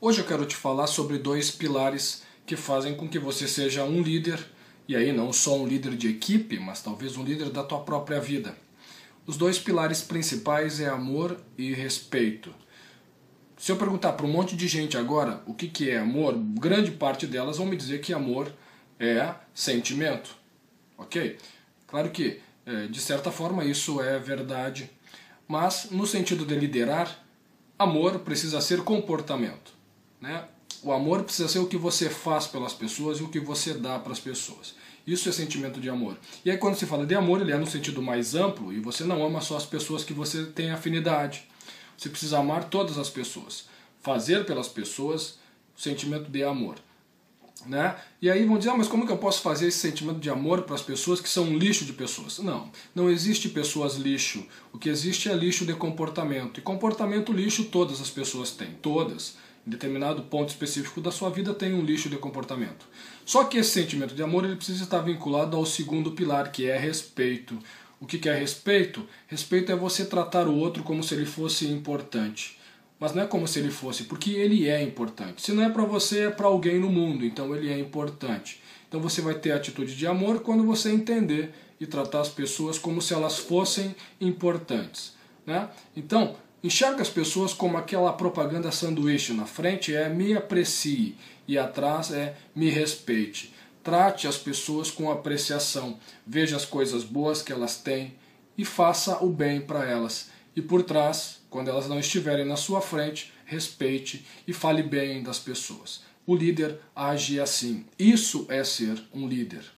Hoje eu quero te falar sobre dois pilares que fazem com que você seja um líder, e aí não só um líder de equipe, mas talvez um líder da tua própria vida. Os dois pilares principais é amor e respeito. Se eu perguntar para um monte de gente agora o que, que é amor, grande parte delas vão me dizer que amor é sentimento. Ok? Claro que, eh, de certa forma, isso é verdade, mas no sentido de liderar, amor precisa ser comportamento. Né? O amor precisa ser o que você faz pelas pessoas e o que você dá para as pessoas. Isso é sentimento de amor. E aí quando se fala de amor, ele é no sentido mais amplo e você não ama só as pessoas que você tem afinidade. Você precisa amar todas as pessoas. Fazer pelas pessoas sentimento de amor. Né? E aí vão dizer, ah, mas como que eu posso fazer esse sentimento de amor para as pessoas que são um lixo de pessoas? Não, não existe pessoas lixo. O que existe é lixo de comportamento. E comportamento lixo todas as pessoas têm, todas em determinado ponto específico da sua vida tem um lixo de comportamento. Só que esse sentimento de amor ele precisa estar vinculado ao segundo pilar, que é respeito. O que é respeito? Respeito é você tratar o outro como se ele fosse importante. Mas não é como se ele fosse, porque ele é importante. Se não é para você, é para alguém no mundo, então ele é importante. Então você vai ter a atitude de amor quando você entender e tratar as pessoas como se elas fossem importantes. Né? Então, Enxerga as pessoas como aquela propaganda sanduíche. Na frente é me aprecie e atrás é me respeite. Trate as pessoas com apreciação. Veja as coisas boas que elas têm e faça o bem para elas. E por trás, quando elas não estiverem na sua frente, respeite e fale bem das pessoas. O líder age assim. Isso é ser um líder.